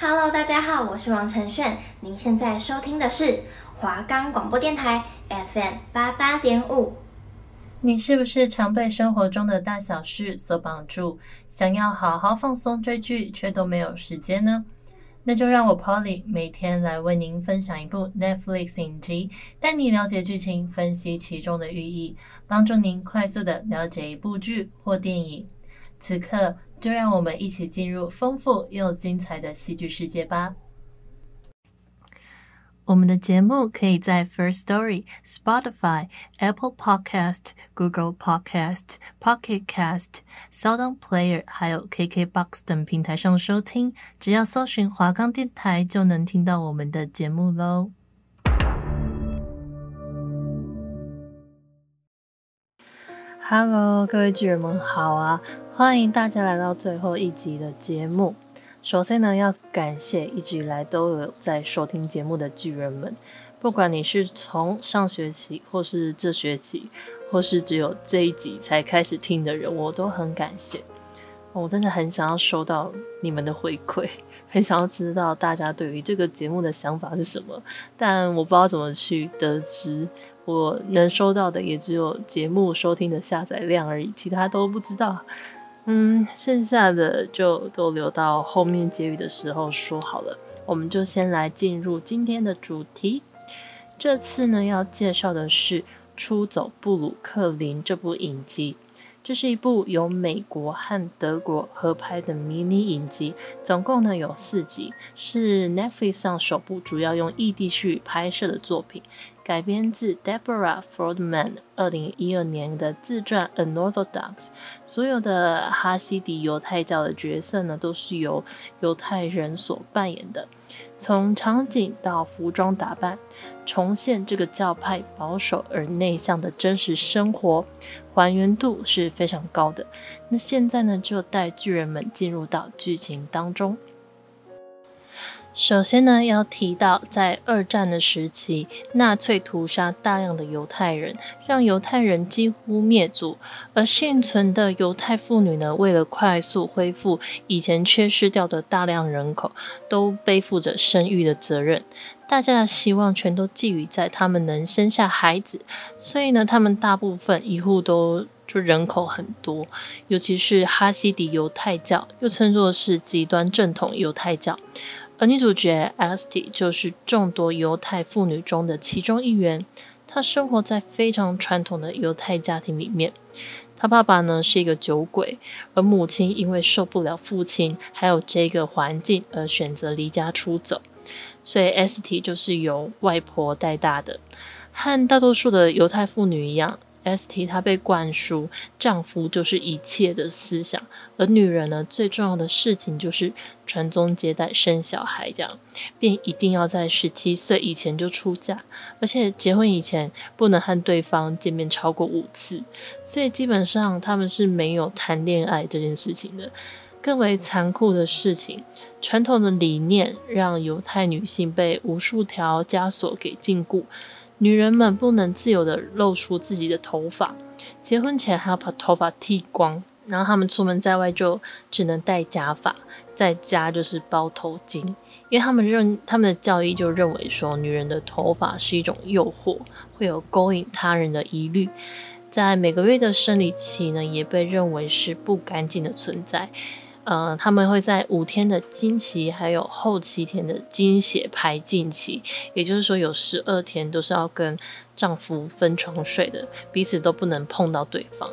Hello，大家好，我是王承炫。您现在收听的是华冈广播电台 FM 八八点五。你是不是常被生活中的大小事所绑住，想要好好放松追剧，却都没有时间呢？那就让我 Polly 每天来为您分享一部 Netflix 影集，带你了解剧情，分析其中的寓意，帮助您快速的了解一部剧或电影。此刻，就让我们一起进入丰富又精彩的戏剧世界吧。我们的节目可以在 First Story、Spotify、Apple Podcast、Google Podcast、Pocket Cast、SoundOn Player，还有 KKBox 等平台上收听。只要搜寻华冈电台，就能听到我们的节目喽。Hello，各位剧人们好啊！欢迎大家来到最后一集的节目。首先呢，要感谢一直以来都有在收听节目的巨人们，不管你是从上学期，或是这学期，或是只有这一集才开始听的人，我都很感谢。我真的很想要收到你们的回馈，很想要知道大家对于这个节目的想法是什么，但我不知道怎么去得知。我能收到的也只有节目收听的下载量而已，其他都不知道。嗯，剩下的就都留到后面结语的时候说好了。我们就先来进入今天的主题。这次呢，要介绍的是《出走布鲁克林》这部影集。这是一部由美国和德国合拍的迷你影集，总共呢有四集，是 Netflix 上首部主要用异地剧拍摄的作品，改编自 Deborah Feldman 二零一二年的自传《Unorthodox》。所有的哈西迪犹太教的角色呢，都是由犹太人所扮演的，从场景到服装打扮。重现这个教派保守而内向的真实生活，还原度是非常高的。那现在呢，就带巨人们进入到剧情当中。首先呢，要提到在二战的时期，纳粹屠杀大量的犹太人，让犹太人几乎灭族。而幸存的犹太妇女呢，为了快速恢复以前缺失掉的大量人口，都背负着生育的责任。大家的希望全都寄予在他们能生下孩子，所以呢，他们大部分一户都就人口很多，尤其是哈西迪犹太教，又称作是极端正统犹太教。而女主角 Esty 就是众多犹太妇女中的其中一员。她生活在非常传统的犹太家庭里面。她爸爸呢是一个酒鬼，而母亲因为受不了父亲还有这个环境而选择离家出走。所以 S T 就是由外婆带大的。和大多数的犹太妇女一样。S T 她被灌输丈夫就是一切的思想，而女人呢，最重要的事情就是传宗接代、生小孩，这样便一定要在十七岁以前就出嫁，而且结婚以前不能和对方见面超过五次，所以基本上他们是没有谈恋爱这件事情的。更为残酷的事情，传统的理念让犹太女性被无数条枷锁给禁锢。女人们不能自由地露出自己的头发，结婚前还要把头发剃光，然后她们出门在外就只能戴假发，在家就是包头巾，因为他们认他们的教义就认为说，女人的头发是一种诱惑，会有勾引他人的疑虑，在每个月的生理期呢，也被认为是不干净的存在。呃，他们会在五天的经期，还有后七天的经血排尽期，也就是说有十二天都是要跟丈夫分床睡的，彼此都不能碰到对方。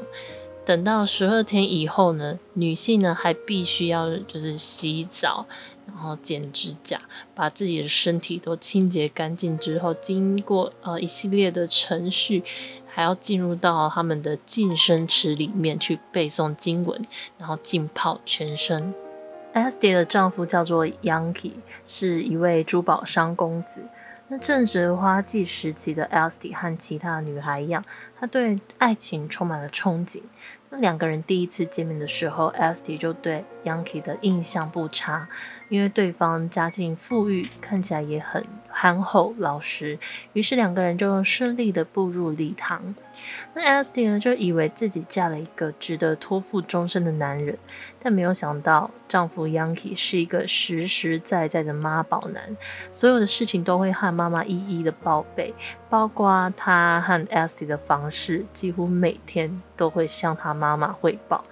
等到十二天以后呢，女性呢还必须要就是洗澡，然后剪指甲，把自己的身体都清洁干净之后，经过呃一系列的程序。还要进入到他们的净身池里面去背诵经文，然后浸泡全身。Esty 的丈夫叫做 Yanky，是一位珠宝商公子。那正值花季时期的 Esty 和其他女孩一样，她对爱情充满了憧憬。那两个人第一次见面的时候，Esty 就对 Yanky 的印象不差，因为对方家境富裕，看起来也很。憨厚老实，于是两个人就顺利的步入礼堂。那 Esty 呢，就以为自己嫁了一个值得托付终身的男人，但没有想到丈夫 Yankee 是一个实实在在的妈宝男，所有的事情都会和妈妈一一的报备，包括他和 Esty 的方式，几乎每天都会向他妈妈汇报。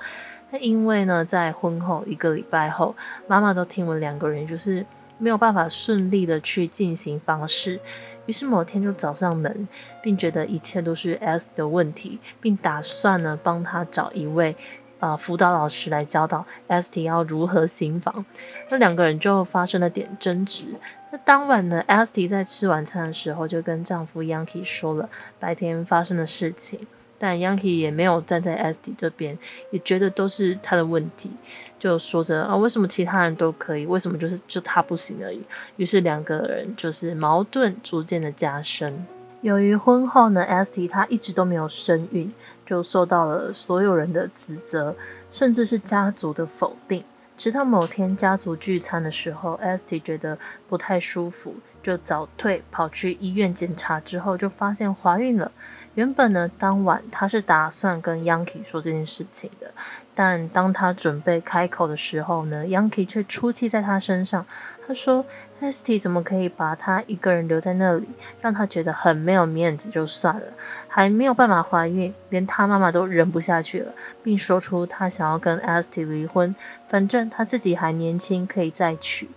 那因为呢，在婚后一个礼拜后，妈妈都听闻两个人就是没有办法顺利的去进行房事。于是某天就找上门，并觉得一切都是 S 的问题，并打算呢帮他找一位呃辅导老师来教导 S T 要如何行房。那两个人就发生了点争执。那当晚呢，S T 在吃晚餐的时候就跟丈夫 Yankee 说了白天发生的事情。但 Yankee 也没有站在 sty 这边，也觉得都是他的问题，就说着啊，为什么其他人都可以，为什么就是就他不行而已？于是两个人就是矛盾逐渐的加深。由于婚后呢 sty 她一直都没有生孕，就受到了所有人的指责，甚至是家族的否定。直到某天家族聚餐的时候 sty 觉得不太舒服，就早退跑去医院检查之后，就发现怀孕了。原本呢，当晚他是打算跟 Yankee 说这件事情的，但当他准备开口的时候呢，Yankee 却出气在他身上。他说：“Esty 怎么可以把他一个人留在那里，让他觉得很没有面子就算了，还没有办法怀孕，连他妈妈都忍不下去了，并说出他想要跟 Esty 离婚，反正他自己还年轻，可以再娶。”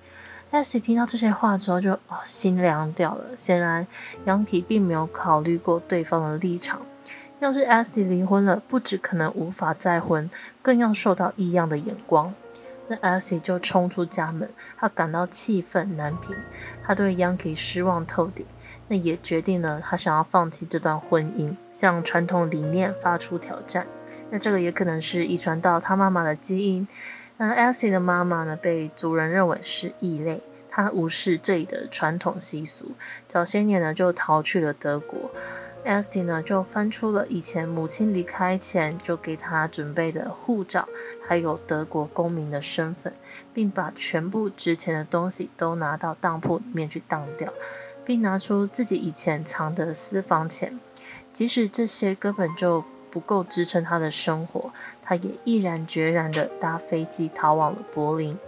Esty 听到这些话之后就，哦心凉掉了。显然，Yankee 并没有考虑过对方的立场。要是 S 弟离婚了，不止可能无法再婚，更要受到异样的眼光。那 S 弟就冲出家门，他感到气愤难平，他对 Yankee 失望透顶。那也决定了，他想要放弃这段婚姻，向传统理念发出挑战。那这个也可能是遗传到他妈妈的基因。那 Esty 的妈妈呢，被族人认为是异类，她无视这里的传统习俗，早些年呢就逃去了德国。Esty 呢就翻出了以前母亲离开前就给她准备的护照，还有德国公民的身份，并把全部值钱的东西都拿到当铺里面去当掉，并拿出自己以前藏的私房钱，即使这些根本就不够支撑她的生活。她也毅然决然地搭飞机逃往了柏林。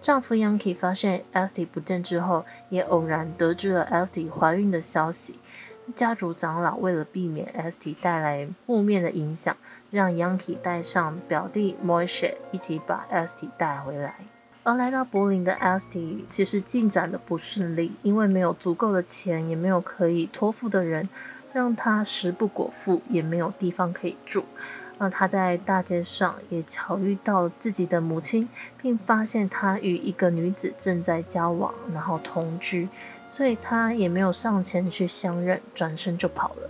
丈夫 Yanki 发现 Esty 不见之后，也偶然得知了 Esty 怀孕的消息。家族长老为了避免 Esty 带来负面的影响，让 Yanki 带上表弟 Moise 一起把 Esty 带回来。而来到柏林的 Esty 其实进展的不顺利，因为没有足够的钱，也没有可以托付的人，让他食不果腹，也没有地方可以住。那他在大街上也巧遇到自己的母亲，并发现她与一个女子正在交往，然后同居，所以他也没有上前去相认，转身就跑了。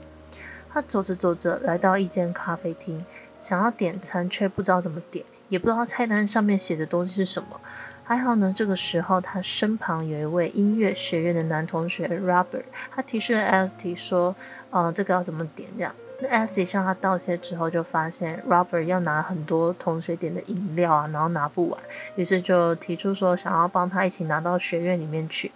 他走着走着，来到一间咖啡厅，想要点餐，却不知道怎么点，也不知道菜单上面写的东西是什么。还好呢，这个时候他身旁有一位音乐学院的男同学 Robert，他提示了 Esty 说：“呃，这个要怎么点？”这样。那 Esty 向他道谢之后，就发现 Robert 要拿很多同学点的饮料啊，然后拿不完，于是就提出说想要帮他一起拿到学院里面去。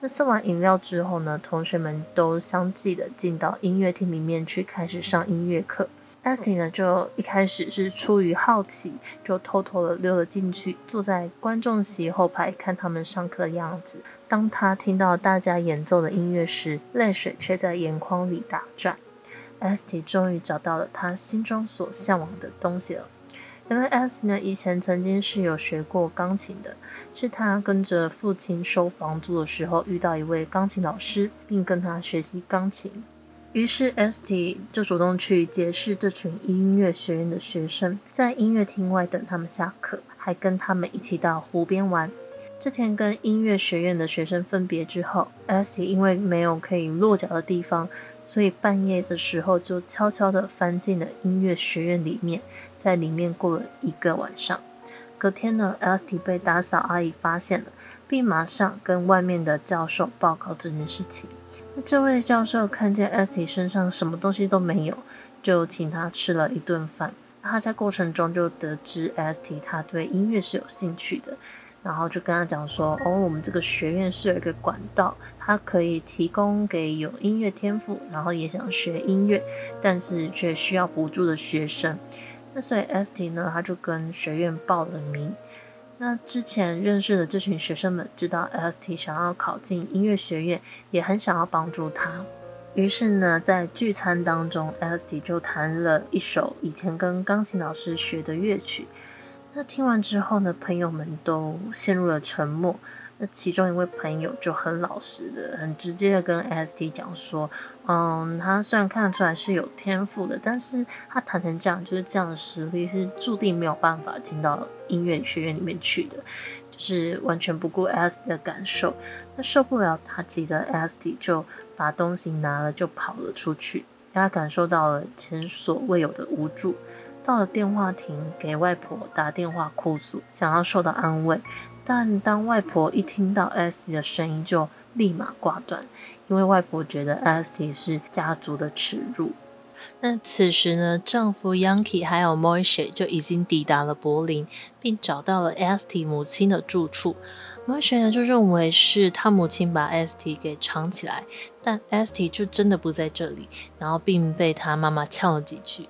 那送完饮料之后呢，同学们都相继的进到音乐厅里面去开始上音乐课。Esty 呢就一开始是出于好奇，就偷偷的溜了进去，坐在观众席后排看他们上课的样子。当他听到大家演奏的音乐时，泪水却在眼眶里打转。Esty 终于找到了他心中所向往的东西了。原来 Esty 呢，以前曾经是有学过钢琴的，是他跟着父亲收房租的时候遇到一位钢琴老师，并跟他学习钢琴。于是，St 就主动去结识这群音乐学院的学生，在音乐厅外等他们下课，还跟他们一起到湖边玩。这天跟音乐学院的学生分别之后，St 因为没有可以落脚的地方。所以半夜的时候，就悄悄地翻进了音乐学院里面，在里面过了一个晚上。隔天呢，St 被打扫阿姨发现了，并马上跟外面的教授报告这件事情。那这位教授看见 Esty 身上什么东西都没有，就请他吃了一顿饭。他在过程中就得知 Esty 他对音乐是有兴趣的。然后就跟他讲说，哦，我们这个学院是有一个管道，它可以提供给有音乐天赋，然后也想学音乐，但是却需要补助的学生。那所以 Esty 呢，他就跟学院报了名。那之前认识的这群学生们知道 LST 想要考进音乐学院，也很想要帮助他。于是呢，在聚餐当中，LST 就弹了一首以前跟钢琴老师学的乐曲。那听完之后呢，朋友们都陷入了沉默。那其中一位朋友就很老实的、很直接的跟 S T 讲说：“嗯，他虽然看得出来是有天赋的，但是他弹成这样，就是这样的实力是注定没有办法进到音乐学院里面去的，就是完全不顾 S T 的感受。那受不了打击的 S T 就把东西拿了就跑了出去，让他感受到了前所未有的无助。”到了电话亭，给外婆打电话哭诉，想要受到安慰。但当外婆一听到 St 的声音，就立马挂断，因为外婆觉得 St 是家族的耻辱。那此时呢，丈夫 Yanky 还有 Moishe 就已经抵达了柏林，并找到了 Esty 母亲的住处。Moishe 呢就认为是他母亲把 Esty 给藏起来，但 Esty 就真的不在这里，然后并被他妈妈呛了几句。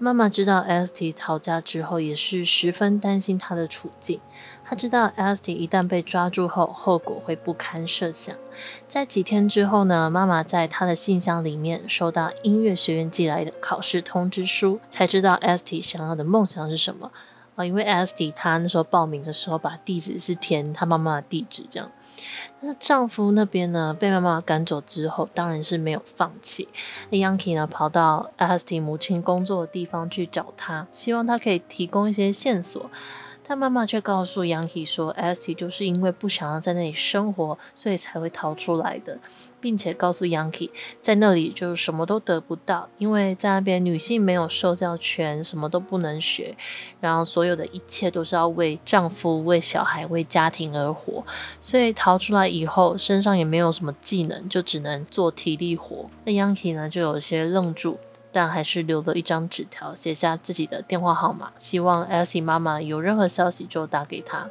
妈妈知道 Esty 逃家之后，也是十分担心她的处境。她知道 St 一旦被抓住后，后果会不堪设想。在几天之后呢，妈妈在她的信箱里面收到音乐学院寄来的考试通知书，才知道 St 想要的梦想是什么。啊，因为 Esty 她那时候报名的时候，把地址是填她妈妈的地址，这样。那丈夫那边呢，被妈妈赶走之后，当然是没有放弃。那 Yanky 呢，跑到 Asi 母亲工作的地方去找她，希望她可以提供一些线索。但妈妈却告诉 Yanky 说，Asi 就是因为不想要在那里生活，所以才会逃出来的，并且告诉 Yanky，在那里就什么都得不到，因为在那边女性没有受教权，什么都不能学，然后所有的一切都是要为丈夫、为小孩、为家庭而活，所以逃出来以后，身上也没有什么技能，就只能做体力活。那 Yanky 呢，就有些愣住。但还是留了一张纸条，写下自己的电话号码，希望 Elsie 妈妈有任何消息就打给他。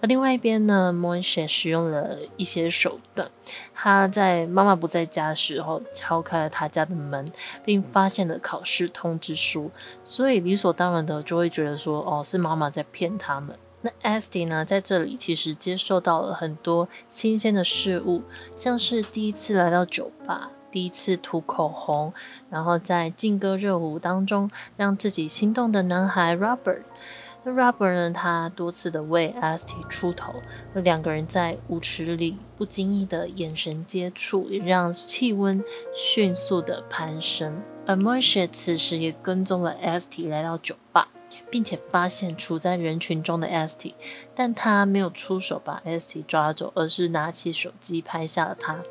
而另外一边呢，Moishe 使用了一些手段，他在妈妈不在家的时候敲开了他家的门，并发现了考试通知书，所以理所当然的就会觉得说，哦，是妈妈在骗他们。那 Esty 呢，在这里其实接受到了很多新鲜的事物，像是第一次来到酒吧。第一次涂口红，然后在劲歌热舞当中让自己心动的男孩 Robert。Rubber 呢，他多次的为 St 出头，那两个人在舞池里不经意的眼神接触，也让气温迅速的攀升。而 Moishe 此时也跟踪了 St 来到酒吧。并且发现处在人群中的 St，但他没有出手把 St 抓走，而是拿起手机拍下了他。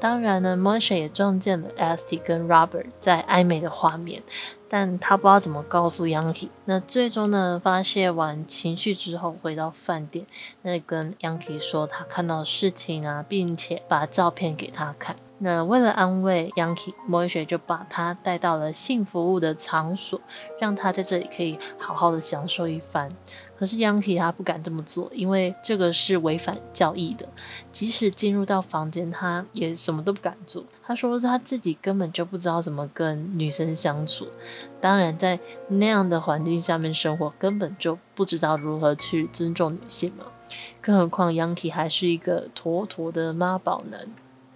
当然呢，Moishe 也撞见了 St 跟 Robert 在暧昧的画面，但他不知道怎么告诉 Yanki。那最终呢，发泄完情绪之后，回到饭店，那跟 Yanki 说他看到事情啊，并且把照片给他看。那为了安慰 Yanky，Moishe 就把他带到了性服务的场所，让他在这里可以好好的享受一番。可是 y a n k i 他不敢这么做，因为这个是违反教义的。即使进入到房间，他也什么都不敢做。他说他自己根本就不知道怎么跟女生相处，当然在那样的环境下面生活，根本就不知道如何去尊重女性嘛。更何况 y a n k i 还是一个妥妥的妈宝男。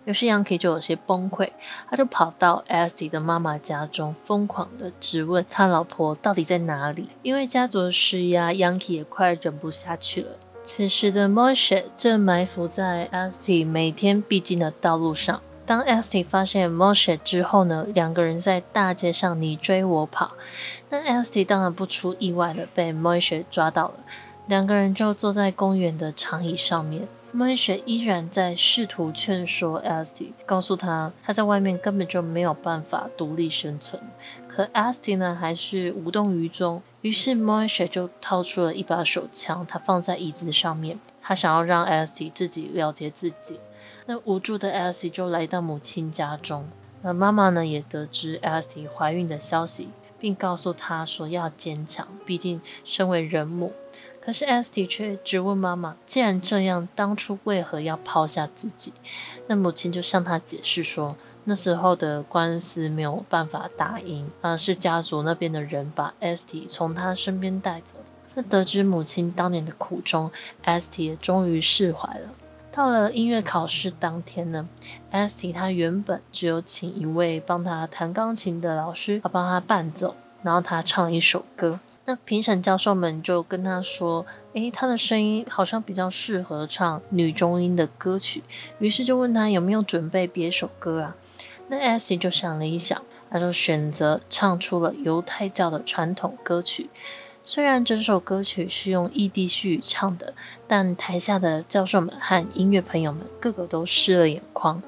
于是 YANKI 就有些崩溃，他就跑到 Esty 的妈妈家中，疯狂的质问他老婆到底在哪里。因为家族的施压，YANKI 也快忍不下去了。此时的 Moishe 正埋伏在 Esty 每天必经的道路上。当 Esty 发现 Moishe 之后呢，两个人在大街上你追我跑。那 Esty 当然不出意外的被 Moishe 抓到了，两个人就坐在公园的长椅上面。Moishe 依然在试图劝说 Esty，告诉他他在外面根本就没有办法独立生存。可 Esty 呢，还是无动于衷。于是 Moishe 就掏出了一把手枪，他放在椅子上面，他想要让 Esty 自己了结自己。那无助的 Esty 就来到母亲家中，那妈妈呢也得知 Esty 怀孕的消息，并告诉她说要坚强，毕竟身为人母。可是 Esty 却质问妈妈：“既然这样，当初为何要抛下自己？”那母亲就向他解释说：“那时候的官司没有办法打赢，而是家族那边的人把 Esty 从他身边带走。”那得知母亲当年的苦衷，Esty 也终于释怀了。到了音乐考试当天呢，Esty 他原本只有请一位帮他弹钢琴的老师来帮他伴奏，然后他唱一首歌。那评审教授们就跟他说：“诶，他的声音好像比较适合唱女中音的歌曲。”于是就问他有没有准备别首歌啊？那 Esty 就想了一想，他就选择唱出了犹太教的传统歌曲。虽然整首歌曲是用异地序唱的，但台下的教授们和音乐朋友们个个都湿了眼眶。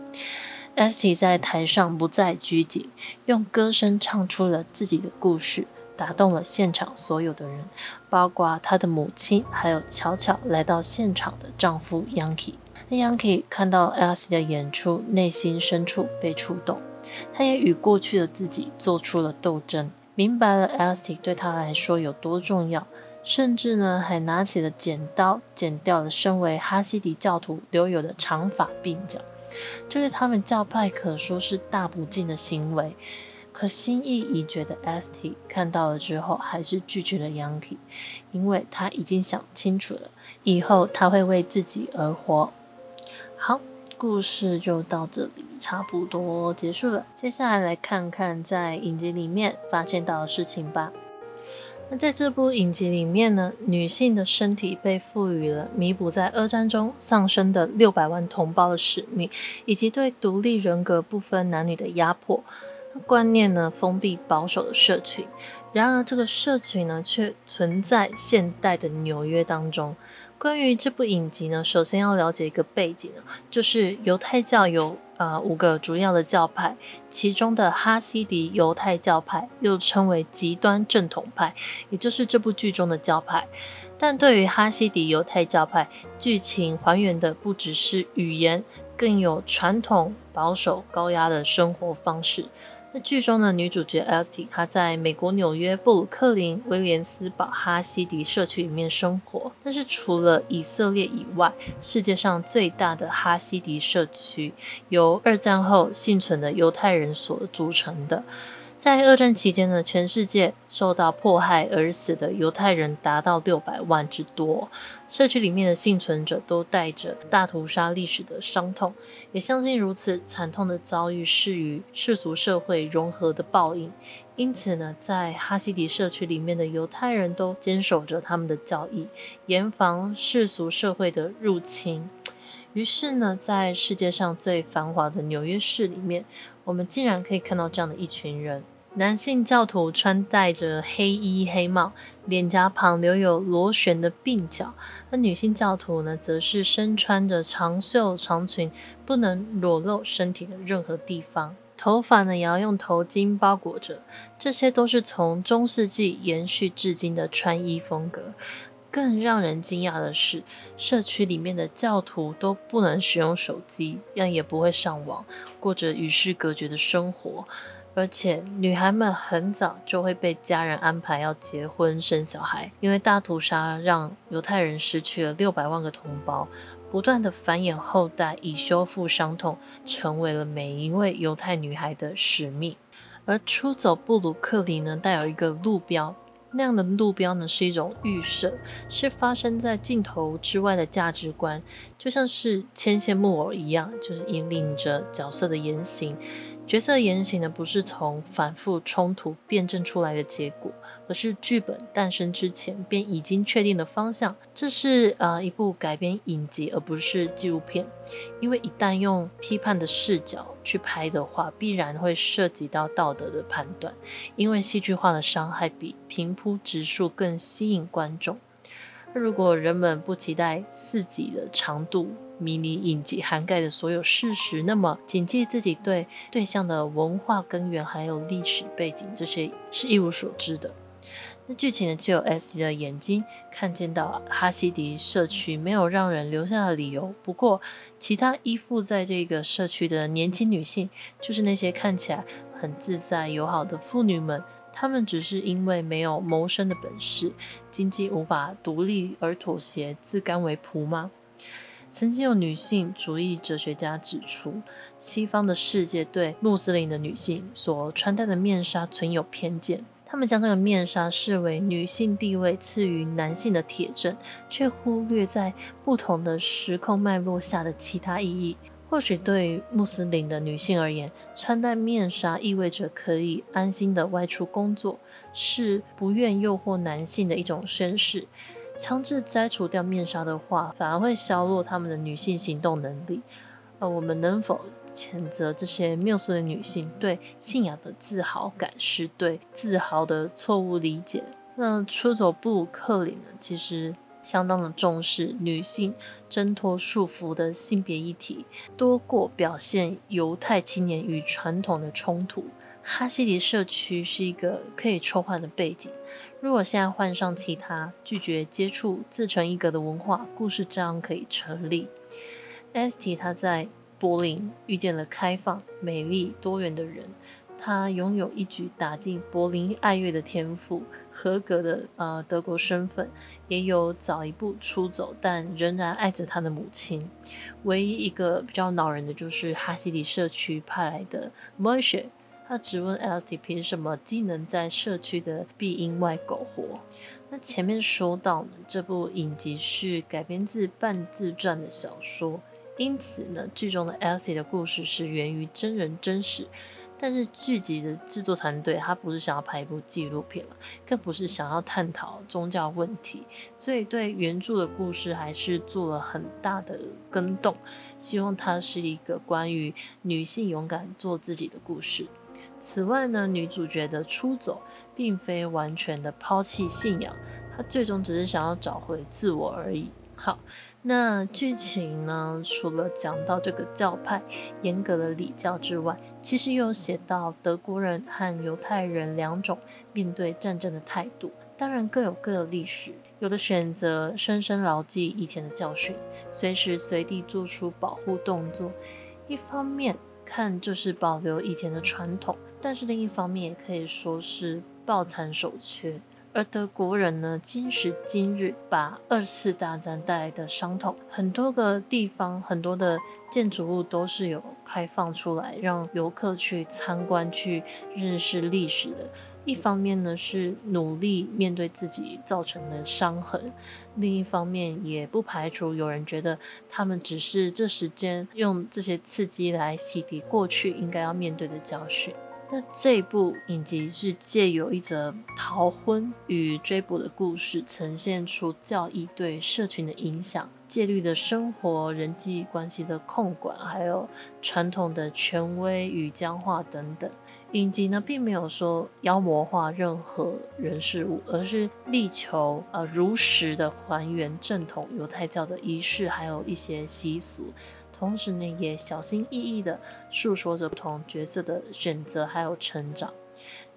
Esty 在台上不再拘谨，用歌声唱出了自己的故事，打动了现场所有的人，包括她的母亲，还有巧巧来到现场的丈夫 Yanky。那 Yanky 看到 Esty 的演出，内心深处被触动，他也与过去的自己做出了斗争。明白了，Esty 对他来说有多重要，甚至呢，还拿起了剪刀，剪掉了身为哈西迪教徒留有的长发鬓角。这是他们教派可说是大不敬的行为。可心意已决的 ST 看到了之后，还是拒绝了 Yanky，因为他已经想清楚了，以后他会为自己而活。好。故事就到这里，差不多结束了。接下来来看看在影集里面发现到的事情吧。那在这部影集里面呢，女性的身体被赋予了弥补在二战中丧生的六百万同胞的使命，以及对独立人格不分男女的压迫观念呢，封闭保守的社群。然而，这个社群呢，却存在现代的纽约当中。关于这部影集呢，首先要了解一个背景，就是犹太教有呃五个主要的教派，其中的哈西迪犹太教派又称为极端正统派，也就是这部剧中的教派。但对于哈西迪犹太教派，剧情还原的不只是语言，更有传统保守高压的生活方式。剧中的女主角 Elsie，她在美国纽约布鲁克林威廉斯堡哈希迪社区里面生活。但是除了以色列以外，世界上最大的哈希迪社区由二战后幸存的犹太人所组成的。在二战期间呢，全世界受到迫害而死的犹太人达到六百万之多。社区里面的幸存者都带着大屠杀历史的伤痛，也相信如此惨痛的遭遇是与世俗社会融合的报应。因此呢，在哈西迪社区里面的犹太人都坚守着他们的教义，严防世俗社会的入侵。于是呢，在世界上最繁华的纽约市里面，我们竟然可以看到这样的一群人。男性教徒穿戴着黑衣黑帽，脸颊旁留有螺旋的鬓角；而女性教徒呢，则是身穿着长袖长裙，不能裸露身体的任何地方。头发呢，也要用头巾包裹着。这些都是从中世纪延续至今的穿衣风格。更让人惊讶的是，社区里面的教徒都不能使用手机，样也不会上网，过着与世隔绝的生活。而且女孩们很早就会被家人安排要结婚生小孩，因为大屠杀让犹太人失去了六百万个同胞，不断的繁衍后代以修复伤痛，成为了每一位犹太女孩的使命。而出走布鲁克林呢，带有一个路标，那样的路标呢是一种预设，是发生在镜头之外的价值观，就像是牵线木偶一样，就是引领着角色的言行。角色言行呢，不是从反复冲突辩证出来的结果，而是剧本诞生之前便已经确定的方向。这是呃一部改编影集，而不是纪录片，因为一旦用批判的视角去拍的话，必然会涉及到道德的判断，因为戏剧化的伤害比平铺直述更吸引观众。如果人们不期待四集的长度迷你影集涵盖的所有事实，那么谨记自己对对象的文化根源还有历史背景，这些是一无所知的。那剧情呢，就有 S 的眼睛看见到哈希迪社区没有让人留下的理由。不过，其他依附在这个社区的年轻女性，就是那些看起来很自在友好的妇女们。他们只是因为没有谋生的本事，经济无法独立而妥协，自甘为仆吗？曾经有女性主义哲学家指出，西方的世界对穆斯林的女性所穿戴的面纱存有偏见，他们将这个面纱视为女性地位次于男性的铁证，却忽略在不同的时空脉络下的其他意义。或许对穆斯林的女性而言，穿戴面纱意味着可以安心的外出工作，是不愿诱惑男性的一种宣示。强制摘除掉面纱的话，反而会削弱他们的女性行动能力。而我们能否谴责这些穆斯林女性对信仰的自豪感，是对自豪的错误理解？那出走布鲁克林呢？其实。相当的重视女性挣脱束缚的性别议题，多过表现犹太青年与传统的冲突。哈西迪社区是一个可以抽换的背景。如果现在换上其他拒绝接触自成一格的文化，故事这样可以成立。Esty 她在柏林遇见了开放、美丽、多元的人。他拥有一举打进柏林爱乐的天赋，合格的呃德国身份，也有早一步出走但仍然爱着他的母亲。唯一一个比较恼人的就是哈西里社区派来的 Moshe，他质问 LST 凭什么既能在社区的庇荫外苟活。那前面说到呢，这部影集是改编自半自传的小说，因此呢，剧中的 LST 的故事是源于真人真事。但是剧集的制作团队，他不是想要拍一部纪录片了，更不是想要探讨宗教问题，所以对原著的故事还是做了很大的更动，希望它是一个关于女性勇敢做自己的故事。此外呢，女主角的出走，并非完全的抛弃信仰，她最终只是想要找回自我而已。好，那剧情呢？除了讲到这个教派严格的礼教之外，其实又写到德国人和犹太人两种面对战争的态度。当然各有各的历史，有的选择深深牢记以前的教训，随时随地做出保护动作。一方面看就是保留以前的传统，但是另一方面也可以说是抱残守缺。而德国人呢，今时今日把二次大战带来的伤痛，很多个地方、很多的建筑物都是有开放出来，让游客去参观、去认识历史的。一方面呢，是努力面对自己造成的伤痕；另一方面，也不排除有人觉得他们只是这时间用这些刺激来洗涤过去应该要面对的教训。那这部影集是借由一则逃婚与追捕的故事，呈现出教义对社群的影响、戒律的生活、人际关系的控管，还有传统的权威与僵化等等。影集呢，并没有说妖魔化任何人事物，而是力求呃如实的还原正统犹太教的仪式，还有一些习俗。同时呢，也小心翼翼地诉说着不同角色的选择还有成长。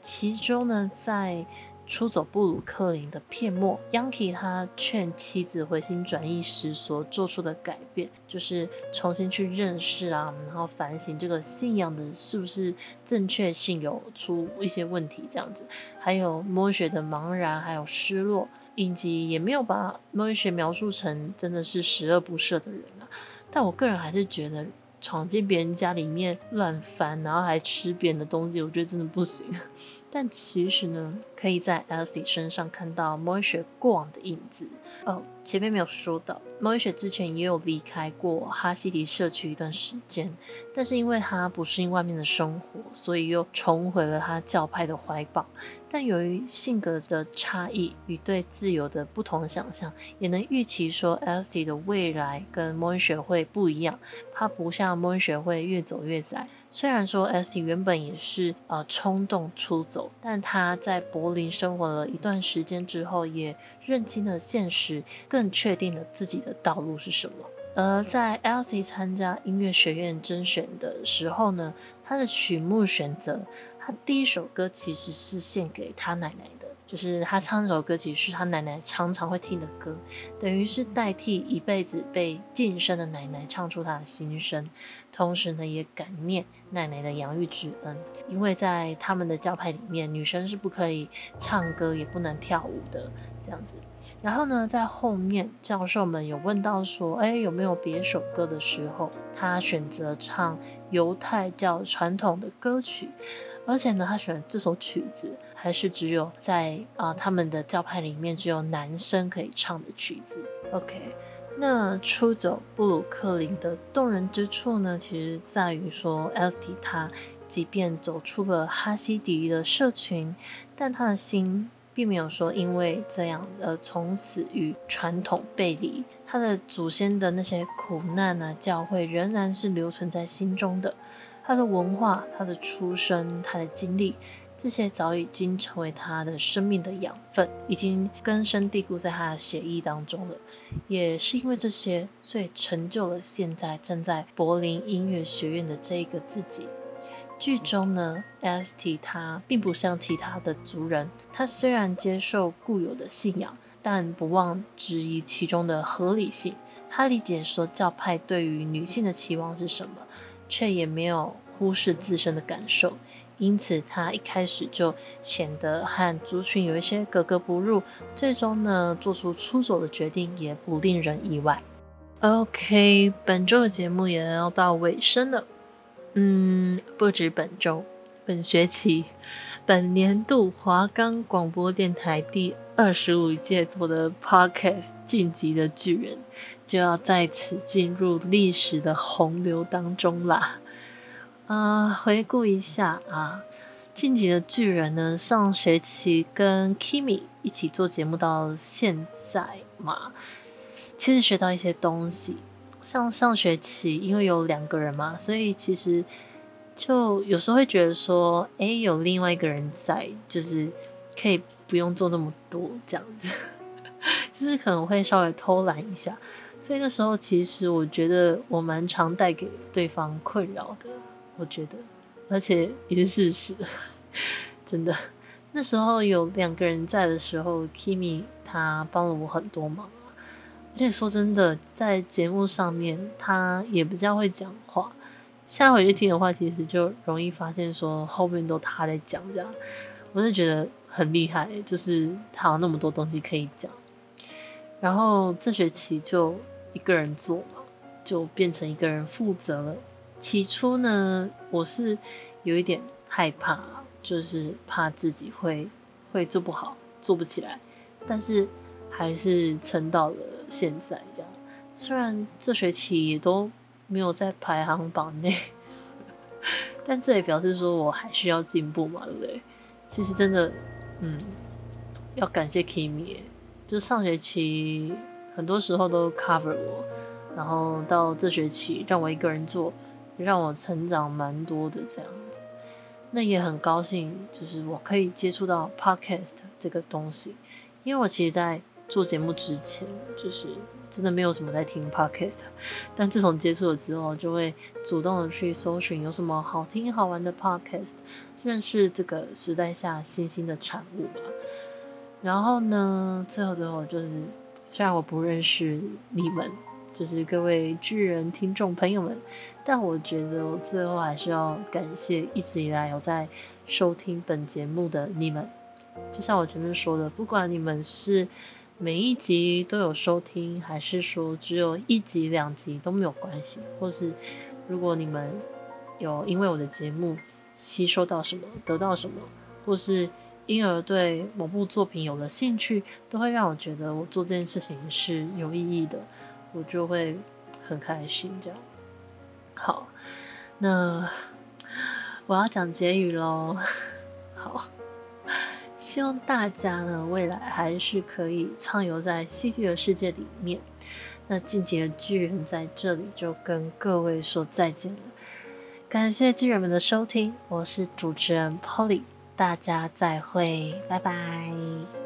其中呢，在出走布鲁克林的片末 y a n k e 他劝妻子回心转意时所做出的改变，就是重新去认识啊，然后反省这个信仰的是不是正确性有出一些问题这样子。还有 Moshe 的茫然还有失落，影集也没有把 Moshe 描述成真的是十恶不赦的人啊。但我个人还是觉得闯进别人家里面乱翻，然后还吃别人的东西，我觉得真的不行。但其实呢，可以在 Elsie 身上看到 Moshe 过往的影子。哦，前面没有说到，Moshe 之前也有离开过哈西迪社区一段时间，但是因为他不适应外面的生活，所以又重回了他教派的怀抱。但由于性格的差异与对自由的不同的想象，也能预期说 Elsie 的未来跟 Moshe 会不一样。他不像 Moshe 会越走越窄。虽然说，Elsie 原本也是呃冲动出走，但他在柏林生活了一段时间之后，也认清了现实，更确定了自己的道路是什么。而在 Elsie 参加音乐学院甄选的时候呢，她的曲目选择，她第一首歌其实是献给她奶奶。就是他唱这首歌，其实是他奶奶常常会听的歌，等于是代替一辈子被禁声的奶奶唱出他的心声，同时呢，也感念奶奶的养育之恩。因为在他们的教派里面，女生是不可以唱歌，也不能跳舞的这样子。然后呢，在后面教授们有问到说，哎，有没有别首歌的时候，他选择唱犹太教传统的歌曲。而且呢，他选这首曲子还是只有在啊、他们的教派里面只有男生可以唱的曲子。OK，那出走布鲁克林的动人之处呢，其实在于说，Elsie 他即便走出了哈西迪的社群，但他的心并没有说因为这样而从此与传统背离。他的祖先的那些苦难啊，教会仍然是留存在心中的。他的文化、他的出身、他的经历，这些早已经成为他的生命的养分，已经根深蒂固在他的血液当中了。也是因为这些，所以成就了现在正在柏林音乐学院的这一个自己。剧中呢，Esti 他并不像其他的族人，他虽然接受固有的信仰，但不忘质疑其中的合理性。他理解说教派对于女性的期望是什么。却也没有忽视自身的感受，因此他一开始就显得和族群有一些格格不入，最终呢，做出出走的决定也不令人意外。OK，本周的节目也要到尾声了。嗯，不止本周，本学期，本年度华冈广播电台第二十五届做的 Podcast《进击的巨人》。就要在此进入历史的洪流当中啦。啊、回顾一下啊，进击的巨人呢，上学期跟 Kimi 一起做节目到现在嘛，其实学到一些东西。像上学期因为有两个人嘛，所以其实就有时候会觉得说，哎，有另外一个人在，就是可以不用做那么多这样子，就是可能会稍微偷懒一下。所以那时候，其实我觉得我蛮常带给对方困扰的，我觉得，而且也是事实，真的。那时候有两个人在的时候，Kimi 他帮了我很多忙，而且说真的，在节目上面他也比较会讲话。下回去听的话，其实就容易发现说后面都他在讲这样，我是觉得很厉害，就是他有那么多东西可以讲。然后这学期就一个人做嘛，就变成一个人负责了。起初呢，我是有一点害怕，就是怕自己会会做不好，做不起来。但是还是撑到了现在这样。虽然这学期也都没有在排行榜内，但这也表示说我还需要进步嘛，对不对？其实真的，嗯，要感谢 Kimi。就上学期很多时候都 cover 我，然后到这学期让我一个人做，让我成长蛮多的这样子。那也很高兴，就是我可以接触到 podcast 这个东西，因为我其实在做节目之前，就是真的没有什么在听 podcast，但自从接触了之后，就会主动的去搜寻有什么好听好玩的 podcast，认识这个时代下新兴的产物嘛。然后呢，最后最后就是，虽然我不认识你们，就是各位巨人听众朋友们，但我觉得我最后还是要感谢一直以来有在收听本节目的你们。就像我前面说的，不管你们是每一集都有收听，还是说只有一集两集都没有关系，或是如果你们有因为我的节目吸收到什么，得到什么，或是。因而对某部作品有了兴趣，都会让我觉得我做这件事情是有意义的，我就会很开心。这样，好，那我要讲结语喽。好，希望大家呢未来还是可以畅游在戏剧的世界里面。那进击的巨人在这里就跟各位说再见了，感谢巨人们的收听，我是主持人 Polly。大家再会，拜拜。